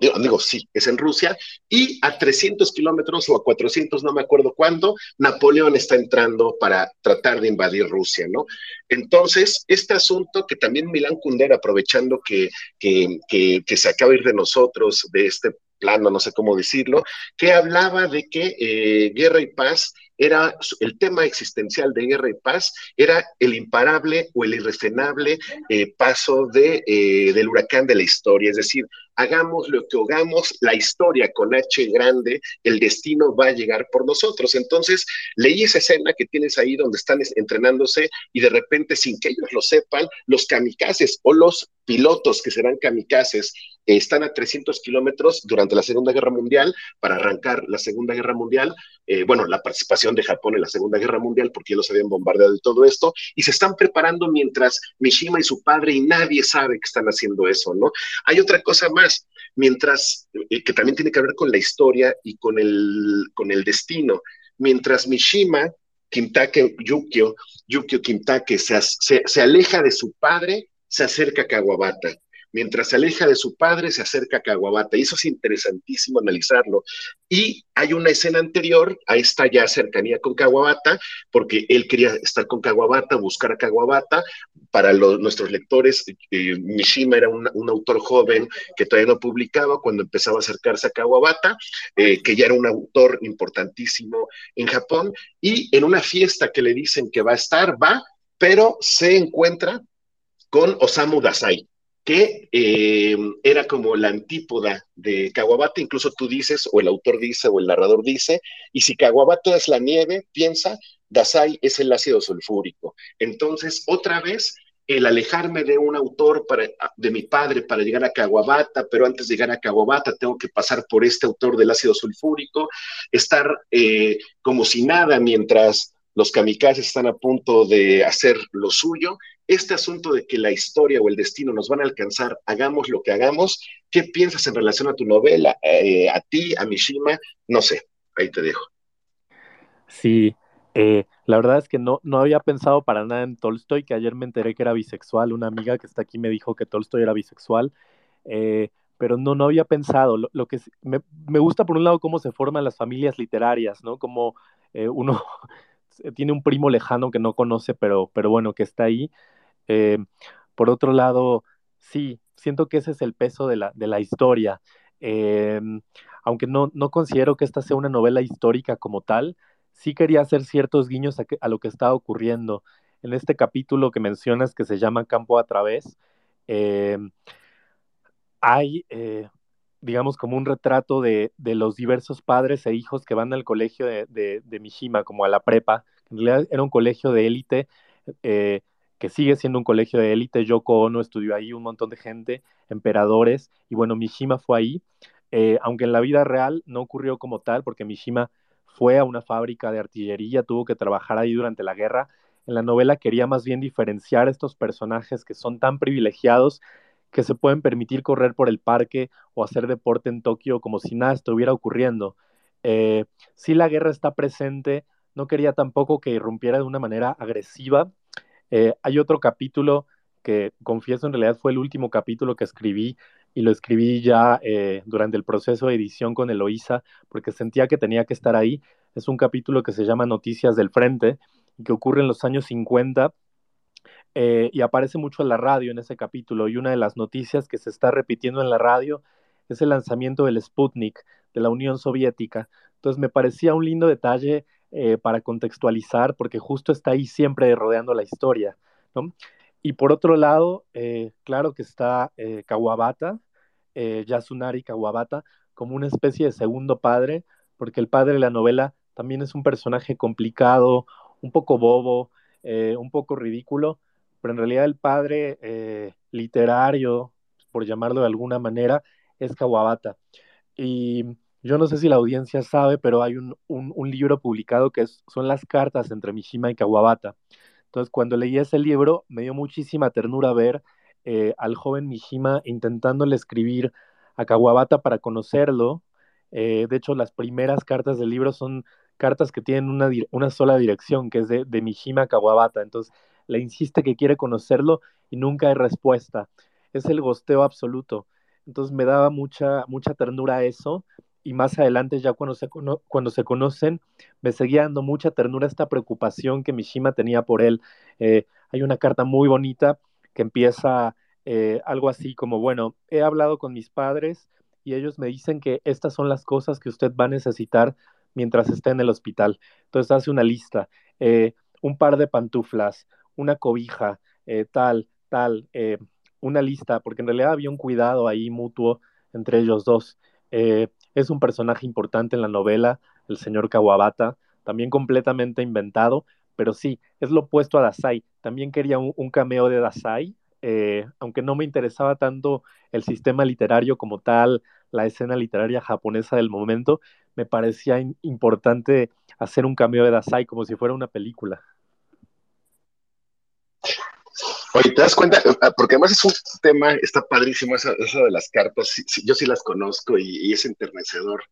digo, sí, es en Rusia, y a 300 kilómetros o a 400, no me acuerdo cuándo, Napoleón está entrando para tratar de invadir Rusia, ¿no? Entonces, este asunto que también Milán Kundera, aprovechando que, que, que se acaba de ir de nosotros, de este plano, no sé cómo decirlo, que hablaba de que eh, guerra y paz era el tema existencial de guerra y paz, era el imparable o el irrefrenable eh, paso de, eh, del huracán de la historia, es decir, hagamos lo que hagamos, la historia con H grande, el destino va a llegar por nosotros. Entonces, leí esa escena que tienes ahí donde están entrenándose y de repente, sin que ellos lo sepan, los kamikazes o los pilotos que serán kamikazes están a 300 kilómetros durante la Segunda Guerra Mundial para arrancar la Segunda Guerra Mundial, eh, bueno, la participación de Japón en la Segunda Guerra Mundial, porque ellos habían bombardeado y todo esto, y se están preparando mientras Mishima y su padre y nadie sabe que están haciendo eso, ¿no? Hay otra cosa más, mientras, eh, que también tiene que ver con la historia y con el, con el destino, mientras Mishima Kimtake Yukio, Yukio Kimtake se, se, se, aleja de su padre, se acerca a Kawabata. mientras se aleja de su padre, se acerca a Caguabata. Y eso es interesantísimo analizarlo. Y hay una escena anterior a esta ya cercanía con Caguabata, porque él quería estar con Caguabata, buscar a Caguabata. Para nuestros lectores, eh, Mishima era un, autor joven que todavía no publicaba cuando empezaba a acercarse a Caguabata, eh, que ya era un autor importantísimo en Japón. Y en una fiesta que le dicen que va a estar, va, pero se encuentra con Osamu Dazai, que eh, era como la antípoda de Kawabata, incluso tú dices, o el autor dice, o el narrador dice, y si Kawabata es la nieve, piensa, Dazai es el ácido sulfúrico. Entonces, otra vez, el alejarme de un autor para, de mi padre para llegar a Kawabata, pero antes de llegar a Kawabata tengo que pasar por este autor del ácido sulfúrico, estar eh, como si nada mientras los kamikazes están a punto de hacer lo suyo. Este asunto de que la historia o el destino nos van a alcanzar, hagamos lo que hagamos, ¿qué piensas en relación a tu novela, eh, a ti, a Mishima? No sé, ahí te dejo. Sí, eh, la verdad es que no, no había pensado para nada en Tolstoy, que ayer me enteré que era bisexual. Una amiga que está aquí me dijo que Tolstoy era bisexual. Eh, pero no, no había pensado. Lo, que me, me, gusta, por un lado, cómo se forman las familias literarias, ¿no? Como uno tiene un primo lejano que no conoce, pero, pero bueno, que está ahí. Eh, por otro lado, sí, siento que ese es el peso de la, de la historia. Eh, aunque no, no considero que esta sea una novela histórica como tal, sí quería hacer ciertos guiños a, lo que está ocurriendo. En este capítulo que mencionas que se llama Campo a través, eh, hay digamos, como un retrato de, los diversos padres e hijos que van al colegio de, Mishima, como a la prepa. En realidad era un colegio de élite, eh, que sigue siendo un colegio de élite. Yoko Ono estudió ahí, un montón de gente, emperadores, y bueno, Mishima fue ahí. Eh, aunque en la vida real no ocurrió como tal, porque Mishima fue a una fábrica de artillería, tuvo que trabajar ahí durante la guerra. En la novela quería más bien diferenciar estos personajes que son tan privilegiados que se pueden permitir correr por el parque o hacer deporte en Tokio como si nada estuviera ocurriendo. Eh, si la guerra está presente, no quería tampoco que irrumpiera de una manera agresiva. Eh, hay otro capítulo que confieso en realidad fue el último capítulo que escribí y lo escribí ya eh, durante el proceso de edición con Eloísa porque sentía que tenía que estar ahí. Es un capítulo que se llama Noticias del Frente que ocurre en los años 50 eh, y aparece mucho en la radio en ese capítulo y una de las noticias que se está repitiendo en la radio es el lanzamiento del Sputnik de la Unión Soviética. Entonces me parecía un lindo detalle eh, para contextualizar porque justo está ahí siempre rodeando la historia. Y por otro lado, eh, claro que está Kawabata, Yasunari Kawabata, como una especie de segundo padre, porque el padre de la novela también es un personaje complicado, un poco bobo, un poco ridículo, pero en realidad el padre eh, literario, por llamarlo de alguna manera, es Kawabata. Y yo no sé si la audiencia sabe, pero hay un, libro publicado que son las cartas entre Mishima y Kawabata. Entonces, cuando leí ese libro, me dio muchísima ternura ver eh, al joven Mishima intentándole escribir a Kawabata para conocerlo. Eh, de hecho, las primeras cartas del libro son cartas que tienen una, una sola dirección, que es de, de Mishima a Kawabata. Entonces, le insiste que quiere conocerlo y nunca hay respuesta. Es el gosteo absoluto. Entonces me daba mucha, mucha ternura eso y más adelante ya cuando se, cuando se conocen me seguía dando mucha ternura esta preocupación que Mishima tenía por él. Eh, hay una carta muy bonita que empieza eh, algo así como, bueno, he hablado con mis padres y ellos me dicen que estas son las cosas que usted va a necesitar mientras esté en el hospital. Entonces hace una lista, eh, un par de pantuflas, una cobija, eh, tal, tal, eh, una lista, porque en realidad había un cuidado ahí mutuo entre ellos dos. Eh, es un personaje importante en la novela, el señor Kawabata, también completamente inventado, pero sí, es lo opuesto a Dasai. También quería un, cameo de Dasai, aunque no me interesaba tanto el sistema literario como tal, la escena literaria japonesa del momento, me parecía importante hacer un cameo de Dasai como si fuera una película. Oye, ¿te das cuenta? Ah, porque además es un tema, está padrísimo eso, de las cartas, yo sí las conozco y, es enternecedor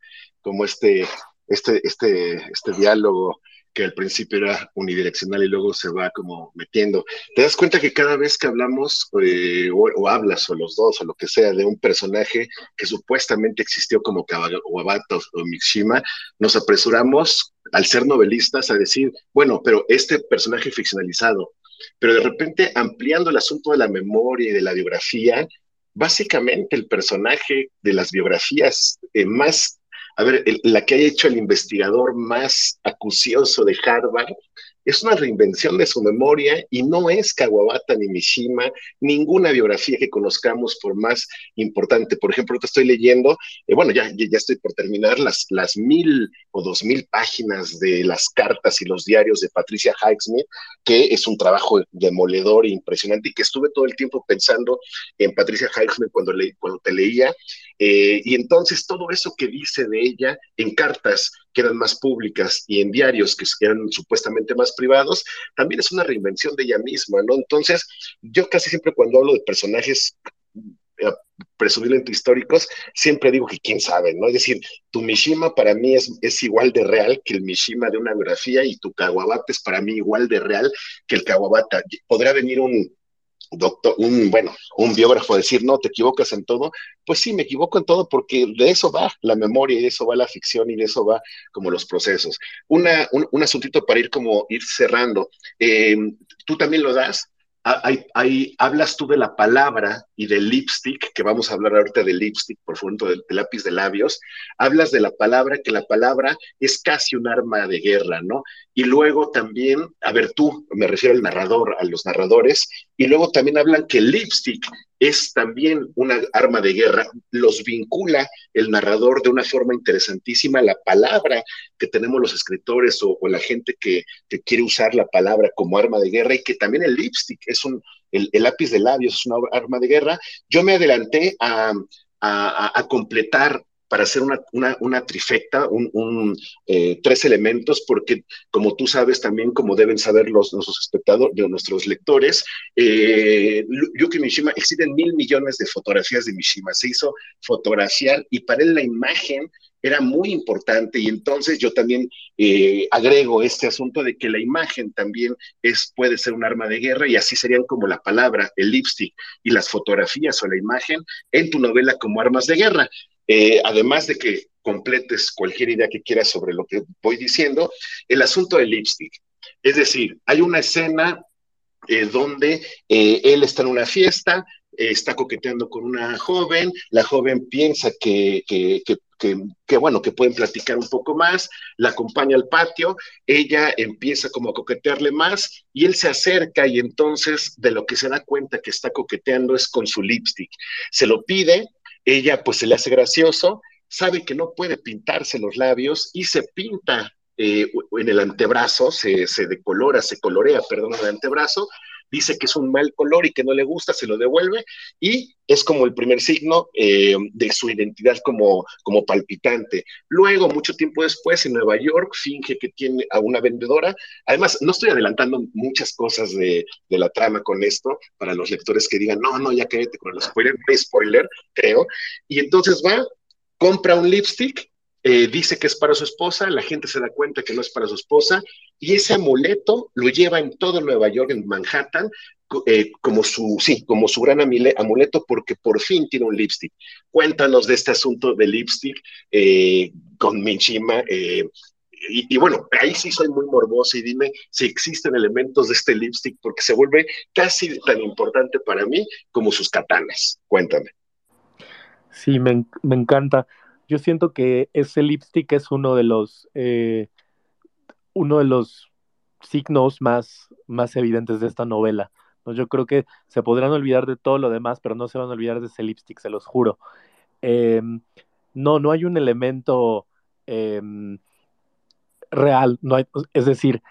como este, este, este, este diálogo que al principio era unidireccional y luego se va como metiendo. Te das cuenta que cada vez que hablamos eh, o, hablas o los dos o lo que sea de un personaje que supuestamente existió como Kawabata o Mishima, nos apresuramos al ser novelistas a decir, bueno, pero este personaje ficcionalizado, pero de repente ampliando el asunto de la memoria y de la biografía, básicamente el personaje de las biografías eh, más, a ver, la que ha hecho el investigador más acucioso de Harvard es una reinvención de su memoria y no es Kawabata ni Mishima, ninguna biografía que conozcamos por más importante. Por ejemplo, te estoy leyendo, eh, bueno, ya, ya estoy por terminar las, las mil o dos mil páginas de las cartas y los diarios de Patricia Highsmith, que es un trabajo demoledor e impresionante y que estuve todo el tiempo pensando en Patricia Highsmith cuando, cuando te leía. Eh, y entonces todo eso que dice de ella en cartas que eran más públicas y en diarios que eran supuestamente más privados, también es una reinvención de ella misma, ¿no? Entonces, yo casi siempre cuando hablo de personajes eh, presumiblemente históricos, siempre digo que quién sabe, ¿no? Es decir, tu Mishima para mí es, es igual de real que el Mishima de una biografía y tu Kawabata es para mí igual de real que el Kawabata. Podrá venir un, doctor, un, bueno, un biógrafo decir, no, te equivocas en todo, pues sí, me equivoco en todo porque de eso va la memoria y de eso va la ficción y de eso va como los procesos. Una, un, un asuntito para ir como ir cerrando. Eh, ¿Tú también lo das? Hay, hablas tú de la palabra y del lipstick, que vamos a hablar ahorita del lipstick, por favor, del, lápiz de labios, hablas de la palabra, que la palabra es casi un arma de guerra, ¿no? Y luego también, a ver, tú, me refiero al narrador, a los narradores, y luego también hablan que el lipstick es también una arma de guerra, los vincula el narrador de una forma interesantísima, la palabra que tenemos los escritores o, la gente que, quiere usar la palabra como arma de guerra y que también el lipstick es un, el, lápiz de labios es una arma de guerra. Yo me adelanté a, a completar para hacer una, una, una trifecta, un, eh, tres elementos, porque como tú sabes también, como deben saber los, nuestros espectadores, nuestros lectores, eh, Yuki Mishima, existen mil millones de fotografías de Mishima, se hizo fotografiar y para él la imagen era muy importante y entonces yo también eh, agrego este asunto de que la imagen también es, puede ser un arma de guerra y así serían como la palabra, el lipstick y las fotografías o la imagen en tu novela como armas de guerra. Eh, además de que completes cualquier idea que quieras sobre lo que voy diciendo, el asunto del lipstick. Es decir, hay una escena eh, donde eh, él está en una fiesta, está coqueteando con una joven, la joven piensa que, que, que, bueno, que pueden platicar un poco más, la acompaña al patio, ella empieza como a coquetearle más y él se acerca y entonces de lo que se da cuenta que está coqueteando es con su lipstick. Se lo pide, ella pues se le hace gracioso, sabe que no puede pintarse los labios y se pinta eh, en el antebrazo, se, se, decolora, se colorea, perdón, el antebrazo, dice que es un mal color y que no le gusta, se lo devuelve y es como el primer signo eh, de su identidad como, como palpitante. Luego, mucho tiempo después, en Nueva York, finge que tiene a una vendedora. Además, no estoy adelantando muchas cosas de, la trama con esto para los lectores que digan, no, no, ya cállate con el spoiler, no spoiler, creo. Y entonces va, compra un lipstick eh, dice que es para su esposa, la gente se da cuenta que no es para su esposa, y ese amuleto lo lleva en todo Nueva York, en Manhattan, eh, como su, sí, como su gran amuleto, porque por fin tiene un lipstick. Cuéntanos de este asunto del lipstick eh, con Mishima. Y, bueno, ahí sí soy muy morboso y dime si existen elementos de este lipstick, porque se vuelve casi tan importante para mí como sus katanas. Cuéntame. Sí, me, me encanta yo siento que ese lipstick es uno de los, eh, uno de los signos más, más evidentes de esta novela. ¿no? Yo creo que se podrán olvidar de todo lo demás, pero no se van a olvidar de ese lipstick, se los juro. Em, no, no hay un elemento em, real, no hay, es decir,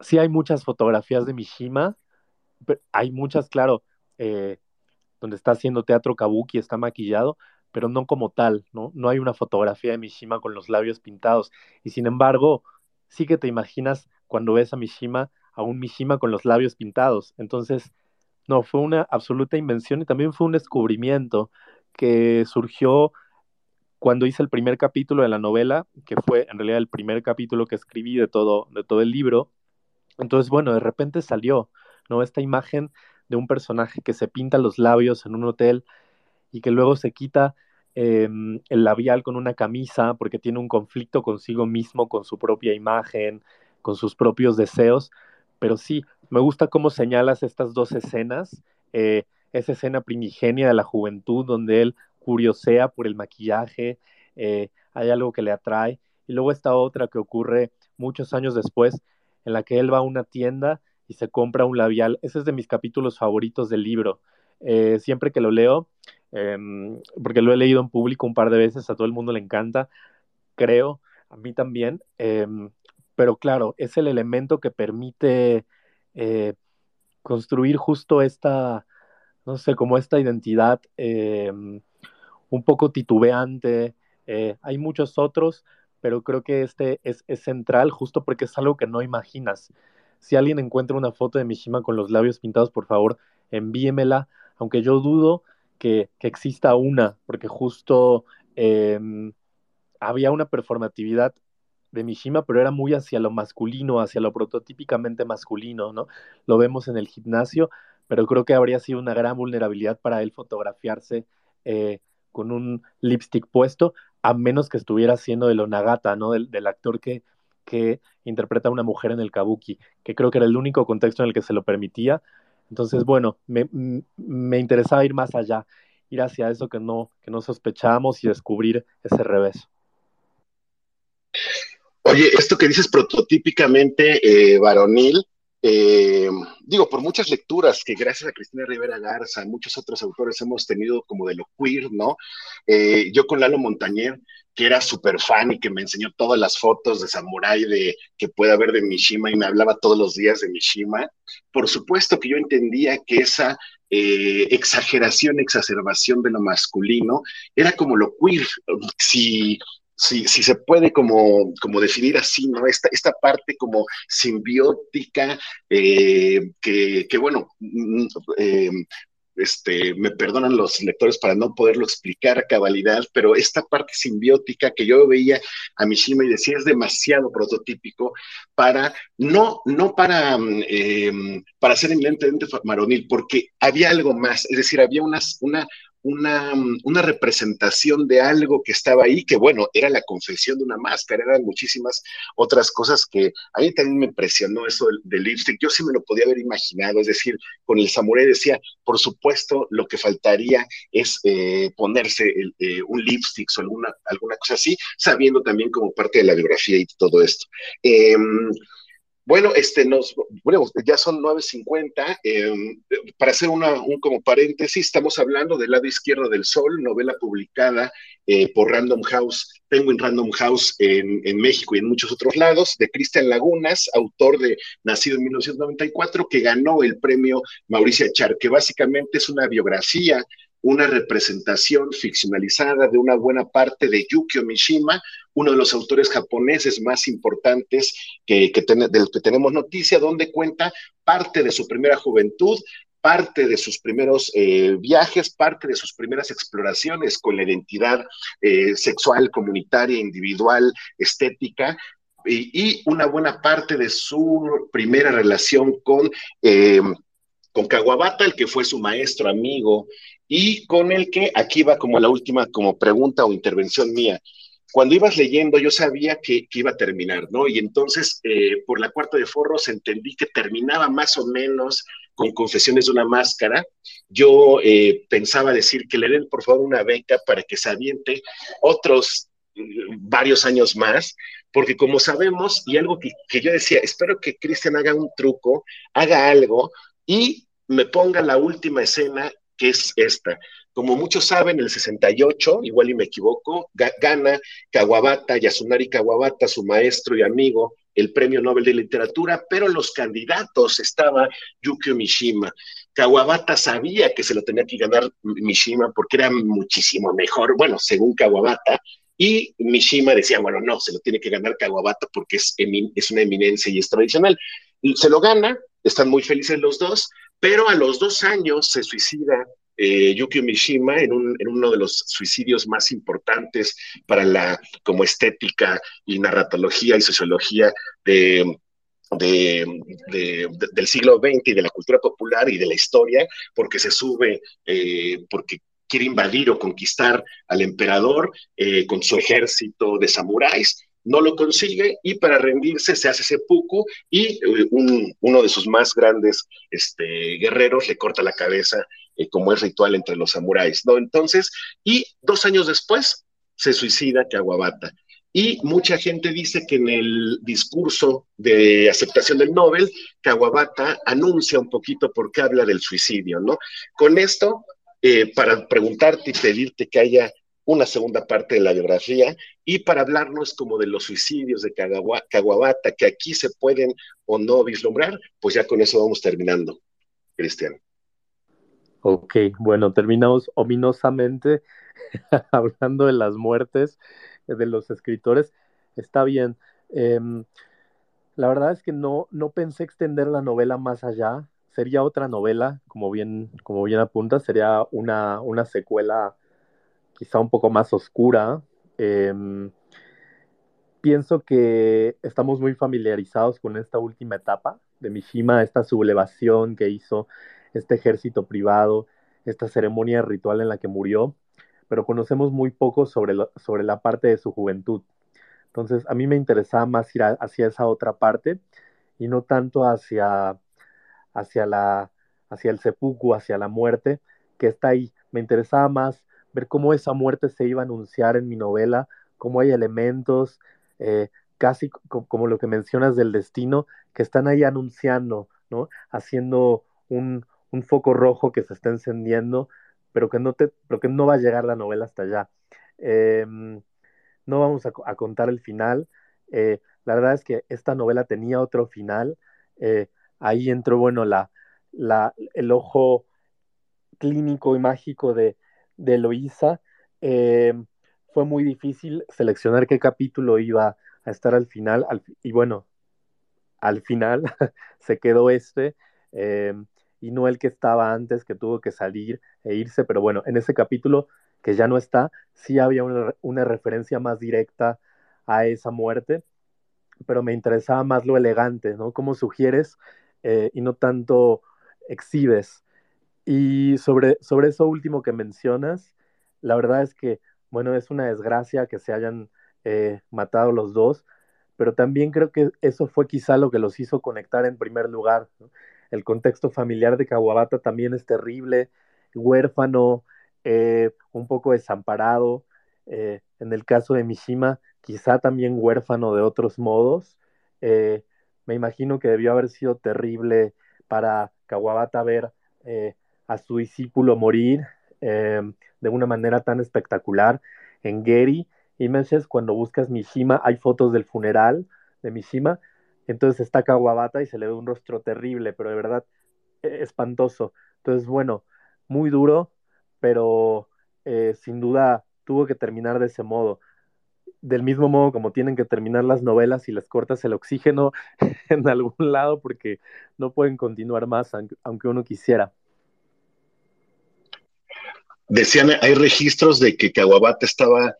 sí hay muchas fotografías de Mishima, hay muchas, claro, eh, donde está haciendo teatro kabuki, está maquillado, pero no como tal, ¿no? No hay una fotografía de Mishima con los labios pintados. Y sin embargo, sí que te imaginas cuando ves a Mishima, a un Mishima con los labios pintados. Entonces, no, fue una absoluta invención y también fue un descubrimiento que surgió cuando hice el primer capítulo de la novela, que fue en realidad el primer capítulo que escribí de todo, de todo el libro. Entonces, bueno, de repente salió, ¿no? Esta imagen de un personaje que se pinta los labios en un hotel y que luego se quita em, el labial con una camisa porque tiene un conflicto consigo mismo, con su propia imagen, con sus propios deseos. Pero sí, me gusta cómo señalas estas dos escenas. Eh, esa escena primigenia de la juventud donde él curiosea por el maquillaje, eh, hay algo que le atrae. Y luego esta otra que ocurre muchos años después, en la que él va a una tienda y se compra un labial. Ese es de mis capítulos favoritos del libro. Eh, siempre que lo leo, em, porque lo he leído en público un par de veces, a todo el mundo le encanta, creo, a mí también, em, pero claro, es el elemento que permite eh, construir justo esta, no sé, como esta identidad em, un poco titubeante. Eh, hay muchos otros, pero creo que este es, central justo porque es algo que no imaginas. Si alguien encuentra una foto de Mishima con los labios pintados, por favor, envíemela, aunque yo dudo que, exista una, porque justo em, había una performatividad de Mishima, pero era muy hacia lo masculino, hacia lo prototípicamente masculino, ¿no? Lo vemos en el gimnasio, pero creo que habría sido una gran vulnerabilidad para él fotografiarse eh, con un lipstick puesto, a menos que estuviera siendo el Onagata, ¿no? Del, actor que, que interpreta a una mujer en el kabuki, que creo que era el único contexto en el que se lo permitía. Entonces, bueno, me, me interesaba ir más allá, ir hacia eso que no, que no sospechábamos y descubrir ese revés. Oye, esto que dices prototípicamente eh, varonil, eh, digo, por muchas lecturas que gracias a Cristina Rivera Garza, muchos otros autores hemos tenido como de lo queer, ¿no? Eh, yo con Lalo Montañer, que era súper fan y que me enseñó todas las fotos de samurái de, que puede haber de Mishima y me hablaba todos los días de Mishima, por supuesto que yo entendía que esa eh, exageración, exacerbación de lo masculino era como lo queer. Si si, si se puede como, como definir así, ¿no? Esta, esta parte como simbiótica, eh, que, que, bueno, mm, eh, este, me perdonan los lectores para no poderlo explicar a cabalidad, pero esta parte simbiótica que yo veía a Mishima y decía es demasiado prototípico para, no, no para, mm, eh, para ser eminentemente maronil, porque había algo más, es decir, había unas, una, una, una, representación de algo que estaba ahí, que bueno, era la confesión de una máscara, eran muchísimas otras cosas que a mí también me impresionó eso del, lipstick, yo sí me lo podía haber imaginado, es decir, con el samurái decía, por supuesto, lo que faltaría es eh, ponerse eh, un lipstick o alguna, alguna cosa así, sabiendo también como parte de la biografía y todo esto. Em, bueno, este nos, bueno, ya son 9.50. Em, para hacer una, un como paréntesis, estamos hablando del lado izquierdo del sol, novela publicada eh, por Random House, Penguin Random House en, en, México y en muchos otros lados, de Cristian Lagunas, autor de Nacido en 1994, que ganó el premio Mauricio Char, que básicamente es una biografía una representación ficcionalizada de una buena parte de Yukio Mishima, uno de los autores japoneses más importantes que, del que tenemos noticia, donde cuenta parte de su primera juventud, parte de sus primeros eh, viajes, parte de sus primeras exploraciones con la identidad eh, sexual, comunitaria, individual, estética, y, una buena parte de su primera relación con, eh, con Kawabata, el que fue su maestro, amigo, y con el que aquí va como la última como pregunta o intervención mía. Cuando ibas leyendo yo sabía que, iba a terminar, ¿no? Y entonces eh, por la cuarta de forros entendí que terminaba más o menos con Confesiones de una Máscara. Yo eh, pensaba decir que le den por favor una beca para que se aviente otros mm, varios años más, porque como sabemos, y algo que, que yo decía, espero que Cristian haga un truco, haga algo y me ponga la última escena que es esta. Como muchos saben, el 68, igual y me equivoco, gana Kawabata, Yasunari Kawabata, su maestro y amigo, el Premio Nobel de Literatura, pero los candidatos estaba Yukio Mishima. Kawabata sabía que se lo tenía que ganar Mishima porque era muchísimo mejor, bueno, según Kawabata, y Mishima decía, bueno, no, se lo tiene que ganar Kawabata porque es, es una eminencia y es tradicional. Se lo gana, están muy felices los dos, pero a los dos años se suicida eh, Yukio Mishima en, uno de los suicidios más importantes para la como estética y narratología y sociología de, del siglo XX y de la cultura popular y de la historia, porque se sube, eh, porque quiere invadir o conquistar al emperador eh, con su ejército de samuráis. No lo consigue y para rendirse se hace seppuku y eh, uno de sus más grandes este, guerreros le corta la cabeza eh, como es ritual entre los samuráis, ¿no? Entonces, y dos años después se suicida Kawabata. Y mucha gente dice que en el discurso de aceptación del Nobel, Kawabata anuncia un poquito por qué habla del suicidio, ¿no? Con esto, eh, para preguntarte y pedirte que haya una segunda parte de la biografía y para hablarnos como de los suicidios de Caguabata, que aquí se pueden o no vislumbrar, pues ya con eso vamos terminando, Cristian. Ok, bueno, terminamos ominosamente hablando de las muertes de los escritores. Está bien. Em, la verdad es que no, no pensé extender la novela más allá. Sería otra novela, como bien, como bien apunta, sería una, una secuela quizá un poco más oscura. Em, pienso que estamos muy familiarizados con esta última etapa de Mishima, esta sublevación que hizo este ejército privado, esta ceremonia ritual en la que murió, pero conocemos muy poco sobre, sobre la parte de su juventud. Entonces, a mí me interesaba más ir hacia esa otra parte y no tanto hacia, hacia, la, hacia el seppuku, hacia la muerte, que está ahí. Me interesaba más ver cómo esa muerte se iba a anunciar en mi novela, cómo hay elementos, eh, casi como lo que mencionas del destino, que están ahí anunciando, ¿no? Haciendo un, foco rojo que se está encendiendo, pero que no, te, pero que no va a llegar la novela hasta allá. Em, no vamos a, contar el final. Eh, la verdad es que esta novela tenía otro final. Eh, ahí entró, bueno, la, la, el ojo clínico y mágico de, de Eloísa, eh, fue muy difícil seleccionar qué capítulo iba a estar al final, y bueno, al final se quedó este, eh, y no el que estaba antes, que tuvo que salir e irse, pero bueno, en ese capítulo que ya no está, sí había una, referencia más directa a esa muerte, pero me interesaba más lo elegante, ¿no? Cómo sugieres eh, y no tanto exhibes y sobre, sobre eso último que mencionas, la verdad es que, bueno, es una desgracia que se hayan eh, matado los dos, pero también creo que eso fue quizá lo que los hizo conectar en primer lugar. El contexto familiar de Kawabata también es terrible, huérfano, eh, un poco desamparado. Eh, en el caso de Mishima, quizá también huérfano de otros modos. me imagino que debió haber sido terrible para Kawabata ver a su discípulo morir em, de una manera tan espectacular. En Getty Images, cuando buscas Mishima, hay fotos del funeral de Mishima, entonces está Kawabata y se le ve un rostro terrible, pero de verdad e, espantoso. Entonces, bueno, muy duro, pero eh, sin duda tuvo que terminar de ese modo. Del mismo modo como tienen que terminar las novelas y les cortas el oxígeno en algún lado porque no pueden continuar más, aunque uno quisiera decían, hay registros de que Kawabata estaba,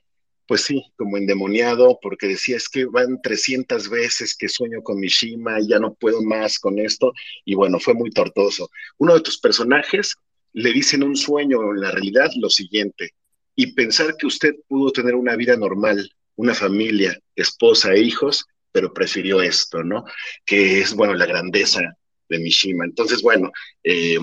pues sí, como endemoniado, porque decía, es que van 300 veces que sueño con Mishima y ya no puedo más con esto, y bueno, fue muy tortoso. Uno de tus personajes le dice en un sueño, en la realidad, lo siguiente, y pensar que usted pudo tener una vida normal, una familia, esposa e hijos, pero prefirió esto, ¿no? Que es, bueno, la grandeza de Mishima. Entonces, bueno, eh,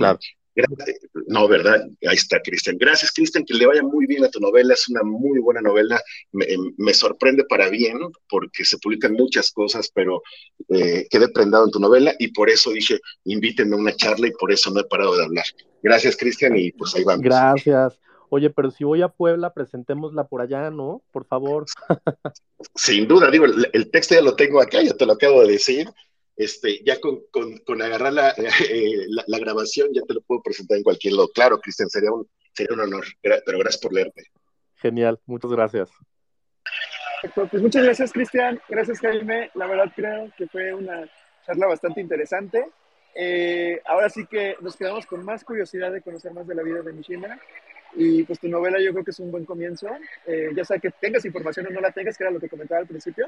no, ¿verdad? Ahí está, Cristian. Gracias, Cristian, que le vaya muy bien a tu novela. Es una muy buena novela. Me, em, sorprende para bien, porque se publican muchas cosas, pero eh, quedé prendado en tu novela y por eso dije, invítenme a una charla y por eso no he parado de hablar. Gracias, Cristian, y pues ahí vamos. Gracias. Oye, pero si voy a Puebla, presentémosla por allá, ¿no? Por favor. Sin duda, digo, el texto ya lo tengo acá, ya te lo acabo de decir este, ya con, agarrar eh, la, grabación ya te lo puedo presentar en cualquier lado. Claro, Cristian, sería un, sería un honor, pero gracias por leerte. Genial, muchas gracias. Pues muchas gracias, Cristian. Gracias, Jaime. La verdad creo que fue una charla bastante interesante. eh, ahora sí que nos quedamos con más curiosidad de conocer más de la vida de Mishima. Y pues tu novela yo creo que es un buen comienzo. Eh, ya sea que tengas información o no la tengas, que era lo que comentaba al principio.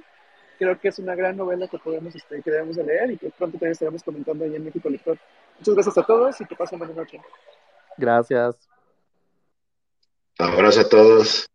Creo que es una gran novela que podemos, este, que debemos de leer y que pronto también estaremos comentando ahí en México Lector. Muchas gracias a todos y que pasen buena noche. Gracias. Abrazo a todos.